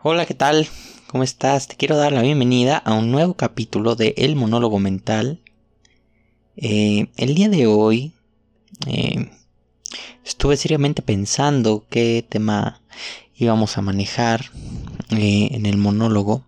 Hola, ¿qué tal? ¿Cómo estás? Te quiero dar la bienvenida a un nuevo capítulo de El Monólogo Mental. Eh, el día de hoy eh, estuve seriamente pensando qué tema íbamos a manejar eh, en el monólogo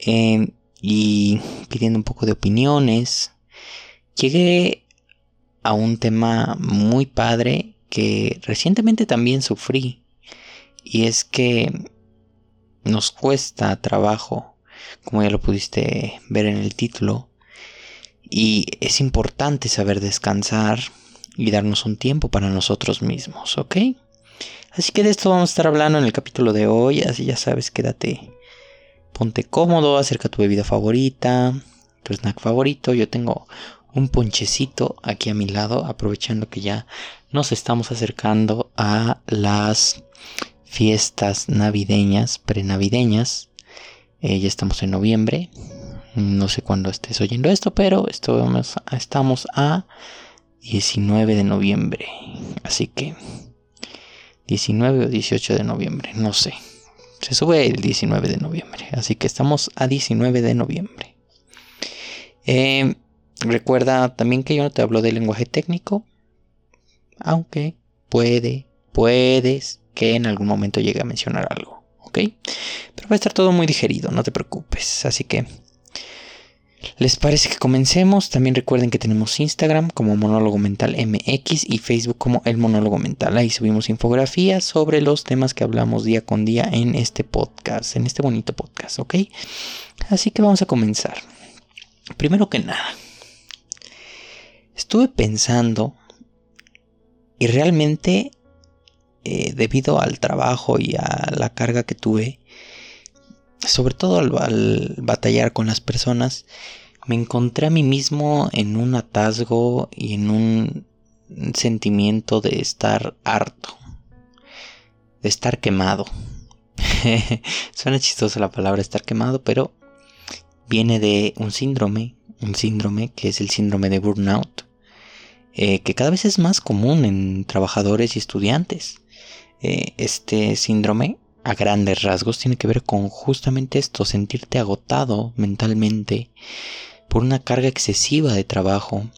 y pidiendo un poco de opiniones. Llegué a un tema muy padre que recientemente también sufrí y es que nos cuesta trabajo, como ya lo pudiste ver en el título, y es importante saber descansar y darnos un tiempo para nosotros mismos, ¿ok? Así que de esto vamos a estar hablando en el capítulo de hoy, así ya sabes, quédate, ponte cómodo, acerca tu bebida favorita, tu snack favorito, yo tengo un ponchecito aquí a mi lado, aprovechando que ya nos estamos acercando a las fiestas navideñas, prenavideñas. Eh, ya estamos en noviembre. No sé cuándo estés oyendo esto, pero estamos, estamos a 19 de noviembre. Así que 19 o 18 de noviembre, no sé. Se sube el 19 de noviembre. Así que estamos a 19 de noviembre. Eh, recuerda también que yo no te hablo de lenguaje técnico. Aunque puede, puedes que en algún momento llegue a mencionar algo, ¿ok? Pero va a estar todo muy digerido, no te preocupes. Así que, ¿les parece que comencemos? También recuerden que tenemos Instagram como Monólogo Mental MX y Facebook como El Monólogo Mental. Ahí subimos infografías sobre los temas que hablamos día con día en este podcast, en este bonito podcast, ¿ok? Así que vamos a comenzar. Primero que nada, estuve pensando y realmente eh, debido al trabajo y a la carga que tuve, sobre todo al, batallar con las personas, me encontré a mí mismo en un atasgo y en un sentimiento de estar harto, de estar quemado. Suena chistosa la palabra estar quemado, pero viene de un síndrome, un síndrome que es el síndrome de burnout, eh, que cada vez es más común en trabajadores y estudiantes. Eh, este síndrome a grandes rasgos tiene que ver con justamente esto, sentirte agotado mentalmente por una carga excesiva de trabajo.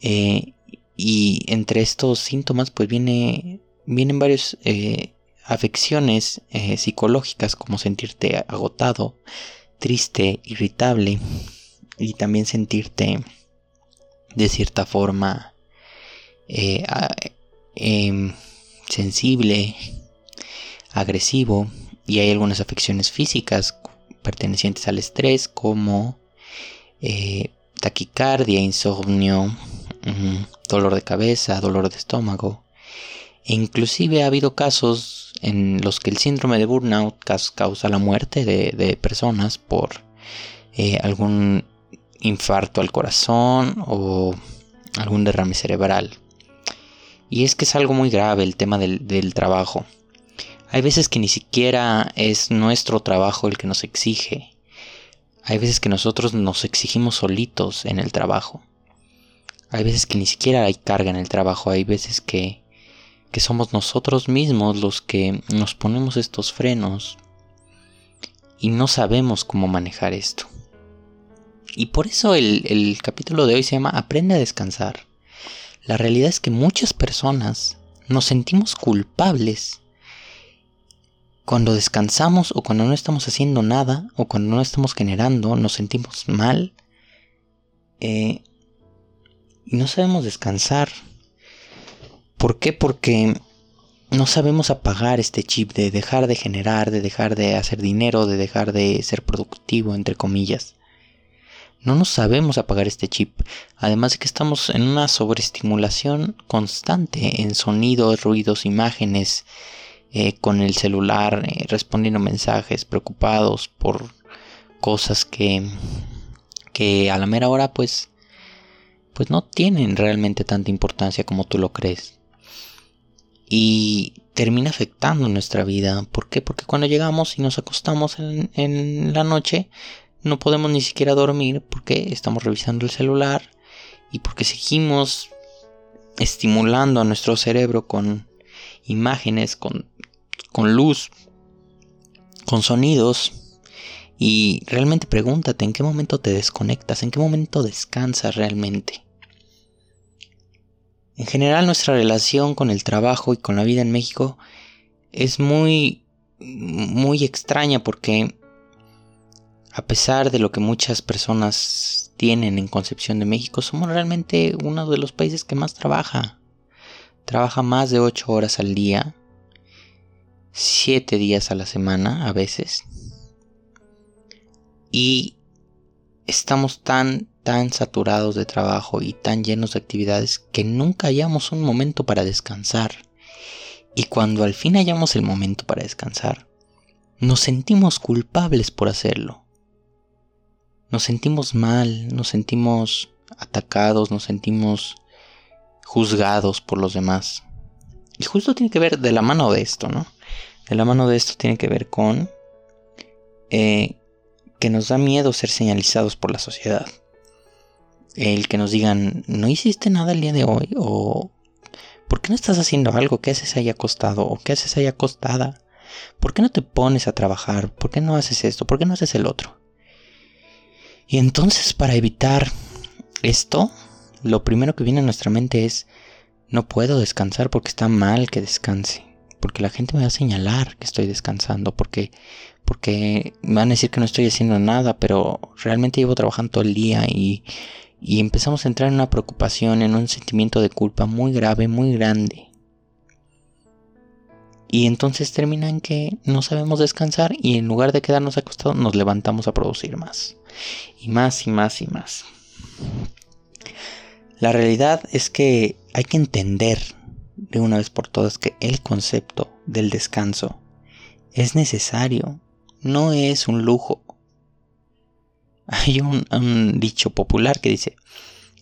Eh, y entre estos síntomas pues viene, vienen varias eh, afecciones psicológicas como sentirte agotado, triste, irritable y también sentirte de cierta forma em, sensible, agresivo y hay algunas afecciones físicas pertenecientes al estrés como eh, taquicardia, insomnio, dolor de cabeza, dolor de estómago. E inclusive ha habido casos en los que el síndrome de burnout causa la muerte de, personas por eh, algún infarto al corazón o algún derrame cerebral. Y es que es algo muy grave el tema del, trabajo. Hay veces que ni siquiera es nuestro trabajo el que nos exige. Hay veces que nosotros nos exigimos solitos en el trabajo. Hay veces que ni siquiera hay carga en el trabajo. Hay veces que, que somos nosotros mismos los que nos ponemos estos frenos y no sabemos cómo manejar esto. Y por eso el, el capítulo de hoy se llama Aprende a descansar. La realidad es que muchas personas nos sentimos culpables cuando descansamos o cuando no estamos haciendo nada o cuando no estamos generando, nos sentimos mal eh, y no sabemos descansar. ¿Por qué? Porque no sabemos apagar este chip de dejar de generar, de dejar de hacer dinero, de dejar de ser productivo, entre comillas. No nos sabemos apagar este chip, además de que estamos en una sobreestimulación constante en sonidos, ruidos, imágenes, eh, con el celular, eh, respondiendo mensajes, preocupados por cosas que, que a la mera hora pues, pues no tienen realmente tanta importancia como tú lo crees. Y termina afectando nuestra vida. ¿Por qué? Porque cuando llegamos y nos acostamos en, en la noche, no podemos ni siquiera dormir porque estamos revisando el celular y porque seguimos estimulando a nuestro cerebro con imágenes, con, con luz. con sonidos y realmente pregúntate en qué momento te desconectas, en qué momento descansas realmente. En general nuestra relación con el trabajo y con la vida en México es muy muy extraña porque a pesar de lo que muchas personas tienen en concepción de México, somos realmente uno de los países que más trabaja. Trabaja más de 8 horas al día, 7 días a la semana a veces. Y estamos tan, tan saturados de trabajo y tan llenos de actividades que nunca hallamos un momento para descansar. Y cuando al fin hallamos el momento para descansar, nos sentimos culpables por hacerlo. Nos sentimos mal, nos sentimos atacados, nos sentimos juzgados por los demás. Y justo tiene que ver de la mano de esto, ¿no? De la mano de esto tiene que ver con eh, que nos da miedo ser señalizados por la sociedad. El que nos digan, no hiciste nada el día de hoy, o ¿por qué no estás haciendo algo? ¿Qué haces ahí acostado? ¿O qué haces ahí acostada? ¿Por qué no te pones a trabajar? ¿Por qué no haces esto? ¿Por qué no haces el otro? Y entonces para evitar esto, lo primero que viene a nuestra mente es, no puedo descansar porque está mal que descanse. Porque la gente me va a señalar que estoy descansando. Porque porque me van a decir que no estoy haciendo nada, pero realmente llevo trabajando todo el día y, y empezamos a entrar en una preocupación, en un sentimiento de culpa muy grave, muy grande. Y entonces termina en que no sabemos descansar y en lugar de quedarnos acostados nos levantamos a producir más. Y más y más y más. La realidad es que hay que entender de una vez por todas que el concepto del descanso es necesario no es un lujo. Hay un, dicho popular que dice,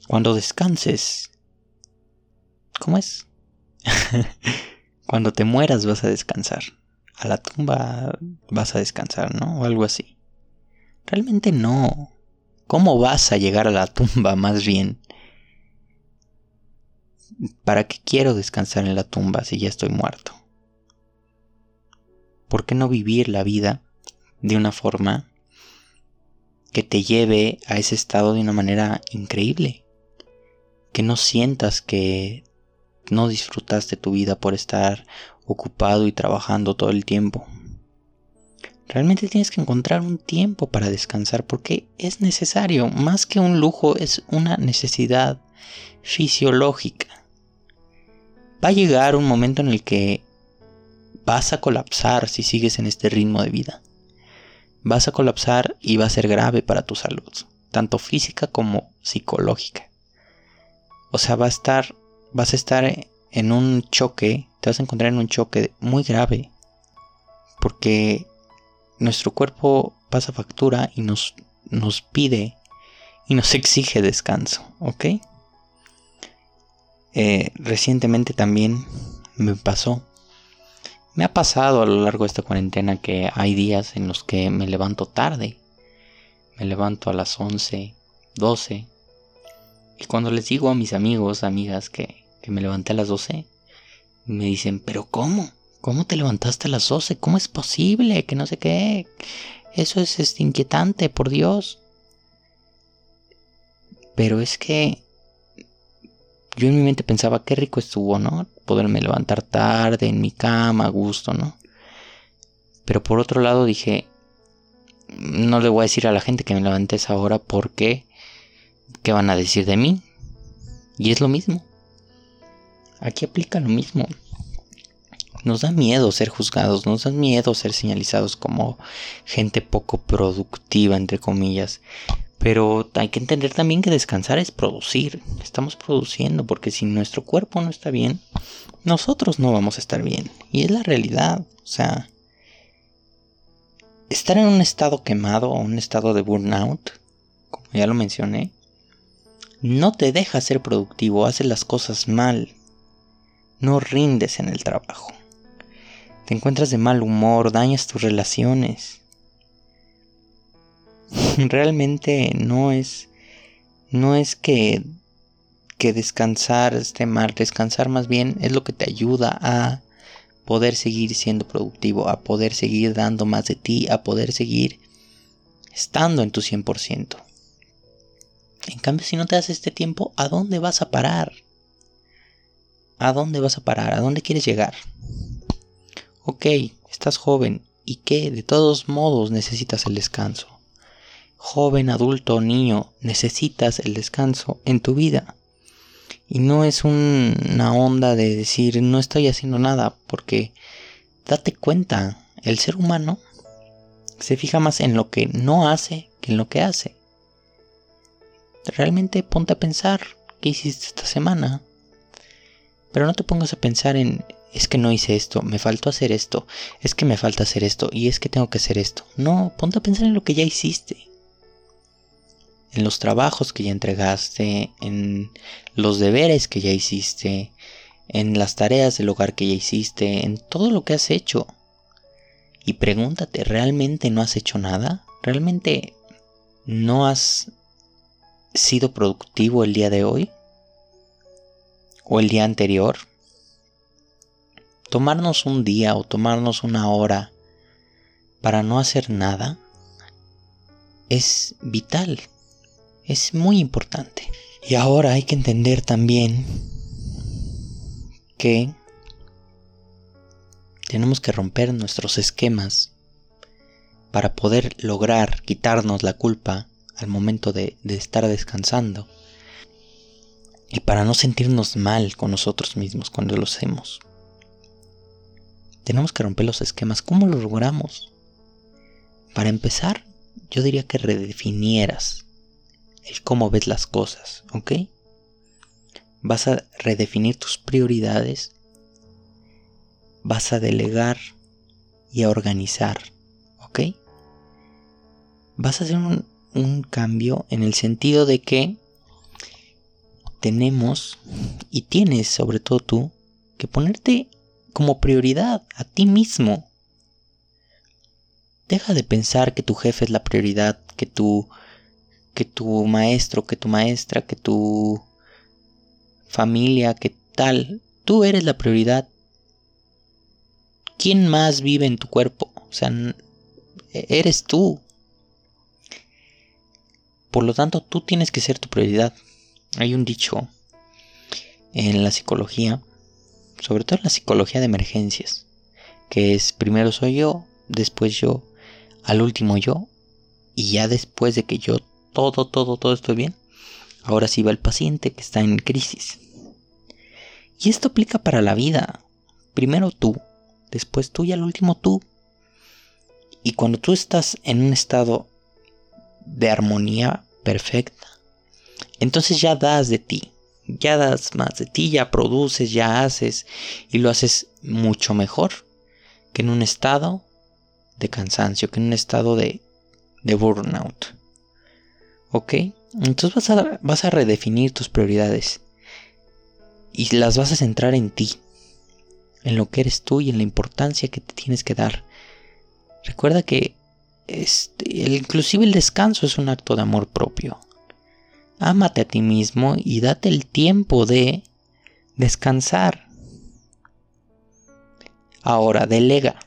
cuando descanses, ¿cómo es? cuando te mueras vas a descansar. A la tumba vas a descansar, ¿no? O algo así. Realmente no. ¿Cómo vas a llegar a la tumba más bien? ¿Para qué quiero descansar en la tumba si ya estoy muerto? ¿Por qué no vivir la vida de una forma que te lleve a ese estado de una manera increíble. Que no sientas que no disfrutaste tu vida por estar ocupado y trabajando todo el tiempo. Realmente tienes que encontrar un tiempo para descansar porque es necesario, más que un lujo, es una necesidad fisiológica. Va a llegar un momento en el que vas a colapsar si sigues en este ritmo de vida vas a colapsar y va a ser grave para tu salud, tanto física como psicológica. O sea, va a estar, vas a estar en un choque, te vas a encontrar en un choque muy grave, porque nuestro cuerpo pasa factura y nos, nos pide y nos exige descanso, ¿ok? Eh, recientemente también me pasó me ha pasado a lo largo de esta cuarentena que hay días en los que me levanto tarde. Me levanto a las 11, 12. Y cuando les digo a mis amigos, amigas, que, me levanté a las 12, me dicen, pero ¿cómo? ¿Cómo te levantaste a las 12? ¿Cómo es posible? Que no sé qué. Eso es, es inquietante, por Dios. Pero es que yo en mi mente pensaba, qué rico estuvo, ¿no? Poderme levantar tarde en mi cama, a gusto, ¿no? Pero por otro lado dije, no le voy a decir a la gente que me levanté esa hora porque, ¿qué van a decir de mí? Y es lo mismo. Aquí aplica lo mismo. Nos da miedo ser juzgados, nos da miedo ser señalizados como gente poco productiva, entre comillas. Pero hay que entender también que descansar es producir. Estamos produciendo porque si nuestro cuerpo no está bien, nosotros no vamos a estar bien. Y es la realidad. O sea, estar en un estado quemado o un estado de burnout, como ya lo mencioné, no te deja ser productivo, haces las cosas mal. No rindes en el trabajo. Te encuentras de mal humor, dañas tus relaciones realmente no es no es que que descansar esté mal, descansar más bien es lo que te ayuda a poder seguir siendo productivo, a poder seguir dando más de ti, a poder seguir estando en tu 100%. En cambio, si no te das este tiempo, ¿a dónde vas a parar? ¿A dónde vas a parar? ¿A dónde quieres llegar? Ok, estás joven. ¿Y qué? De todos modos necesitas el descanso. Joven, adulto, niño, necesitas el descanso en tu vida. Y no es una onda de decir no estoy haciendo nada, porque date cuenta, el ser humano se fija más en lo que no hace que en lo que hace. Realmente ponte a pensar qué hiciste esta semana. Pero no te pongas a pensar en es que no hice esto, me faltó hacer esto, es que me falta hacer esto y es que tengo que hacer esto. No, ponte a pensar en lo que ya hiciste. En los trabajos que ya entregaste, en los deberes que ya hiciste, en las tareas del hogar que ya hiciste, en todo lo que has hecho. Y pregúntate, ¿realmente no has hecho nada? ¿Realmente no has sido productivo el día de hoy? ¿O el día anterior? Tomarnos un día o tomarnos una hora para no hacer nada es vital, es muy importante. Y ahora hay que entender también que tenemos que romper nuestros esquemas para poder lograr quitarnos la culpa al momento de, estar descansando y para no sentirnos mal con nosotros mismos cuando lo hacemos. Tenemos que romper los esquemas. ¿Cómo lo logramos? Para empezar, yo diría que redefinieras el cómo ves las cosas, ¿ok? Vas a redefinir tus prioridades vas a delegar y a organizar, ¿ok? Vas a hacer un, cambio en el sentido de que tenemos y tienes sobre todo tú que ponerte como prioridad a ti mismo. Deja de pensar que tu jefe es la prioridad, que tu que tu maestro, que tu maestra, que tu familia, que tal. Tú eres la prioridad ¿Quién más vive en tu cuerpo? O sea, eres tú. Por lo tanto, tú tienes que ser tu prioridad. Hay un dicho en la psicología, sobre todo en la psicología de emergencias, que es primero soy yo, después yo, al último yo, y ya después de que yo todo, todo, todo estoy bien, ahora sí va el paciente que está en crisis. Y esto aplica para la vida. Primero tú, después tú y al último tú. Y cuando tú estás en un estado de armonía perfecta, entonces ya das de ti, ya das más de ti, ya produces, ya haces y lo haces mucho mejor que en un estado de cansancio, que en un estado de, de burnout. ¿Ok? Entonces vas a, vas a redefinir tus prioridades y las vas a centrar en ti, en lo que eres tú y en la importancia que te tienes que dar. Recuerda que este, inclusive el descanso es un acto de amor propio. Ámate a ti mismo y date el tiempo de descansar. Ahora, delega.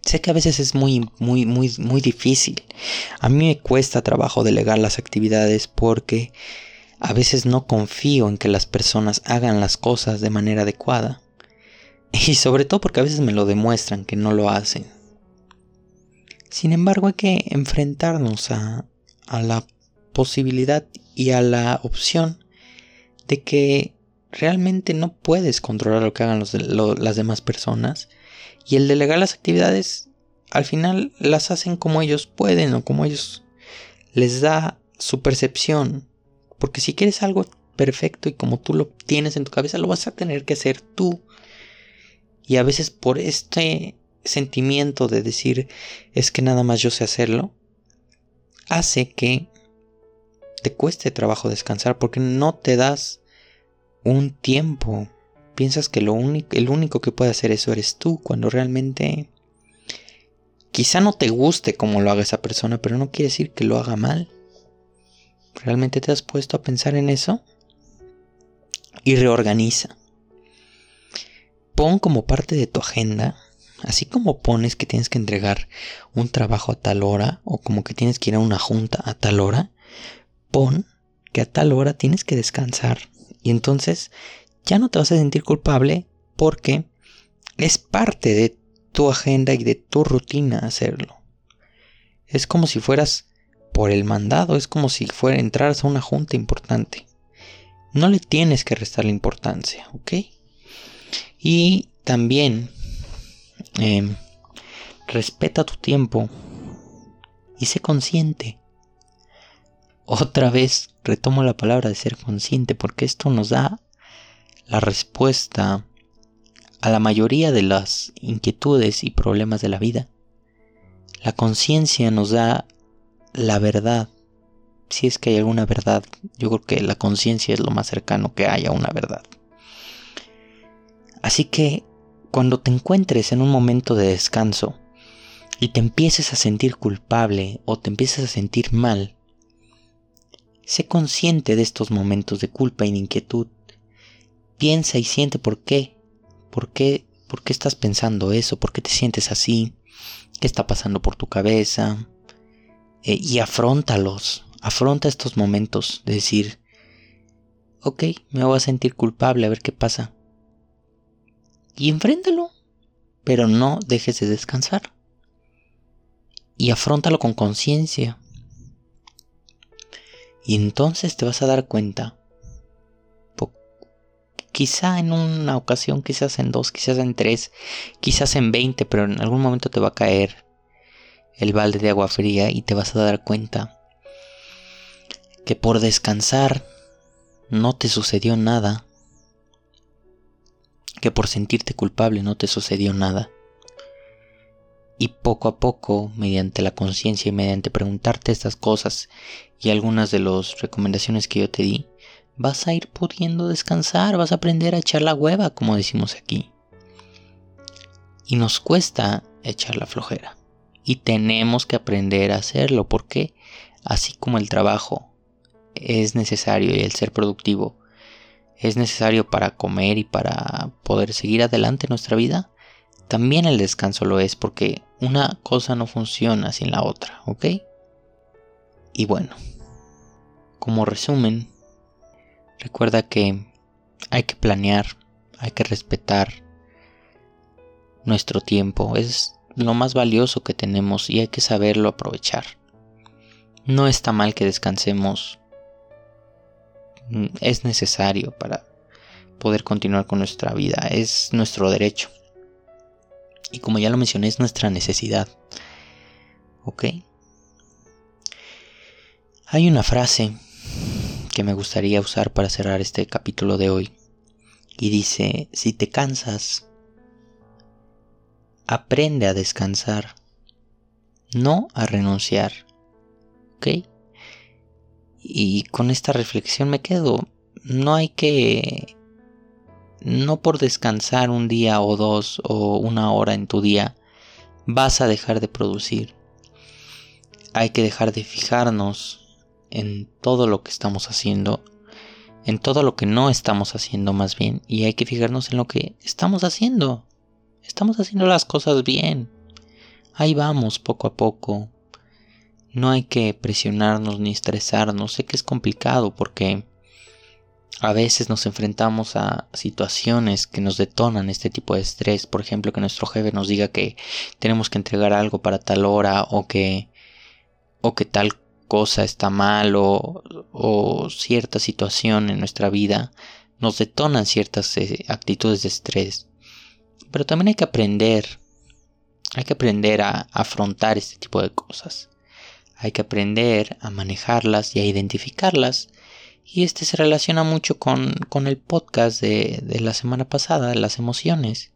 Sé que a veces es muy, muy, muy, muy difícil. A mí me cuesta trabajo delegar las actividades porque a veces no confío en que las personas hagan las cosas de manera adecuada. Y sobre todo porque a veces me lo demuestran que no lo hacen. Sin embargo, hay que enfrentarnos a, la posibilidad y a la opción de que realmente no puedes controlar lo que hagan las demás personas y el delegar las actividades al final las hacen como ellos pueden o como ellos les da su percepción. Porque si quieres algo perfecto y como tú lo tienes en tu cabeza, lo vas a tener que hacer tú y a veces por este sentimiento de decir es que nada más yo sé hacerlo, hace que te cueste trabajo descansar porque no te das un tiempo. Piensas que lo el único que puede hacer eso eres tú, cuando realmente quizá no te guste como lo haga esa persona, pero no quiere decir que lo haga mal. ¿Realmente te has puesto a pensar en eso? Y reorganiza. pon como parte de tu agenda, así como pones que tienes que entregar un trabajo a tal hora o como que tienes que ir a una junta a tal hora, que a tal hora tienes que descansar. Y entonces ya no te vas a sentir culpable porque es parte de tu agenda y de tu rutina hacerlo. Es como si fueras por el mandado, es como si fuera entrar a una junta importante. No le tienes que restar la importancia, ¿ok? Y también em, respeta tu tiempo y sé consciente. Otra vez retomo la palabra de ser consciente porque esto nos da la respuesta a la mayoría de las inquietudes y problemas de la vida. La conciencia nos da la verdad. Si es que hay alguna verdad, yo creo que la conciencia es lo más cercano que hay a una verdad. Así que cuando te encuentres en un momento de descanso y te empieces a sentir culpable o te empieces a sentir mal, sé consciente de estos momentos de culpa y de inquietud. Piensa y siente por qué ¿Por qué, ¿Por qué estás pensando eso? ¿Por qué te sientes así? ¿Qué está pasando por tu cabeza? Eh, y afrontalos. Afronta estos momentos de decir, ok, me voy a sentir culpable, a ver qué pasa. Y enfréntalo. Pero no dejes de descansar. Y afrontalo con conciencia. Y entonces te vas a dar cuenta quizá en una ocasión, quizás en dos, quizás en tres, quizás en veinte, pero en algún momento te va a caer el balde de agua fría y te vas a dar cuenta que por descansar no te sucedió nada, que por sentirte culpable no te sucedió nada. Y poco a poco, mediante la conciencia y mediante preguntarte estas cosas y algunas de las recomendaciones que yo te di, vas a ir pudiendo descansar, vas a aprender a echar la hueva, como decimos aquí. Y nos cuesta echar la flojera. Y tenemos que aprender a hacerlo, porque así como el trabajo es necesario y el ser productivo es necesario para comer y para poder seguir adelante en nuestra vida, también el descanso lo es, porque una cosa no funciona sin la otra, ¿ok? Y bueno, como resumen, Recuerda que hay que planear, hay que respetar nuestro tiempo. Es lo más valioso que tenemos y hay que saberlo aprovechar. No está mal que descansemos. Mm, es necesario para poder continuar con nuestra vida. Es nuestro derecho. Y como ya lo mencioné, es nuestra necesidad. ¿Ok? Hay una frase que me gustaría usar para cerrar este capítulo de hoy. Y dice, si te cansas, aprende a descansar, no a renunciar. ¿Ok? Y con esta reflexión me quedo. No hay que... No por descansar un día o dos o una hora en tu día, vas a dejar de producir. Hay que dejar de fijarnos en todo lo que estamos haciendo, en todo lo que no estamos haciendo más bien, y hay que fijarnos en lo que estamos haciendo. Estamos haciendo las cosas bien. Ahí vamos poco a poco. No hay que presionarnos ni estresarnos. Sé que es complicado porque a veces nos enfrentamos a situaciones que nos detonan este tipo de estrés. Por ejemplo, que nuestro jefe nos diga que tenemos que entregar algo para tal hora o que o que tal cosa está mal o, cierta situación en nuestra vida nos detonan ciertas eh, actitudes de estrés. Pero también hay que aprender, hay que aprender a afrontar este tipo de cosas. Hay que aprender a manejarlas y a identificarlas. Y este se relaciona mucho con, con el podcast de, de la semana pasada, las emociones.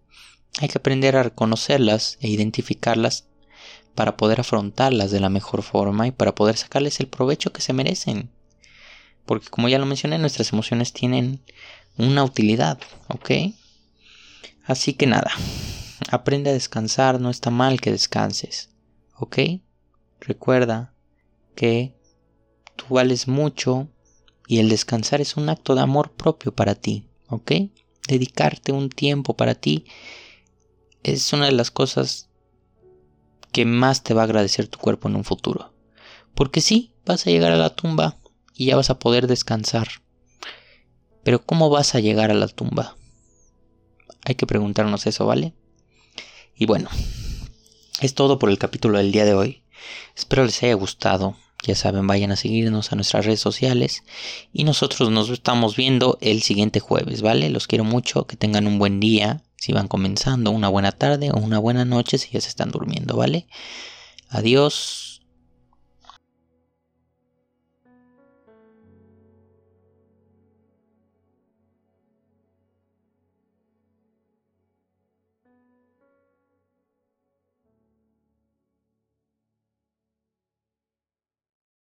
Hay que aprender a reconocerlas e identificarlas para poder afrontarlas de la mejor forma y para poder sacarles el provecho que se merecen. Porque como ya lo mencioné, nuestras emociones tienen una utilidad, ¿ok? Así que nada, aprende a descansar, no está mal que descanses, ¿ok? Recuerda que tú vales mucho y el descansar es un acto de amor propio para ti, ¿ok? dedicarte un tiempo para ti es una de las cosas que más te va a agradecer tu cuerpo en un futuro. Porque sí, vas a llegar a la tumba y ya vas a poder descansar. Pero ¿cómo vas a llegar a la tumba? Hay que preguntarnos eso, ¿vale? Y bueno, es todo por el capítulo del día de hoy. Espero les haya gustado. Ya saben, vayan a seguirnos a nuestras redes sociales y nosotros nos estamos viendo el siguiente jueves, ¿vale? Los quiero mucho, que tengan un buen día, si van comenzando, una buena tarde o una buena noche si ya se están durmiendo, ¿vale? Adiós.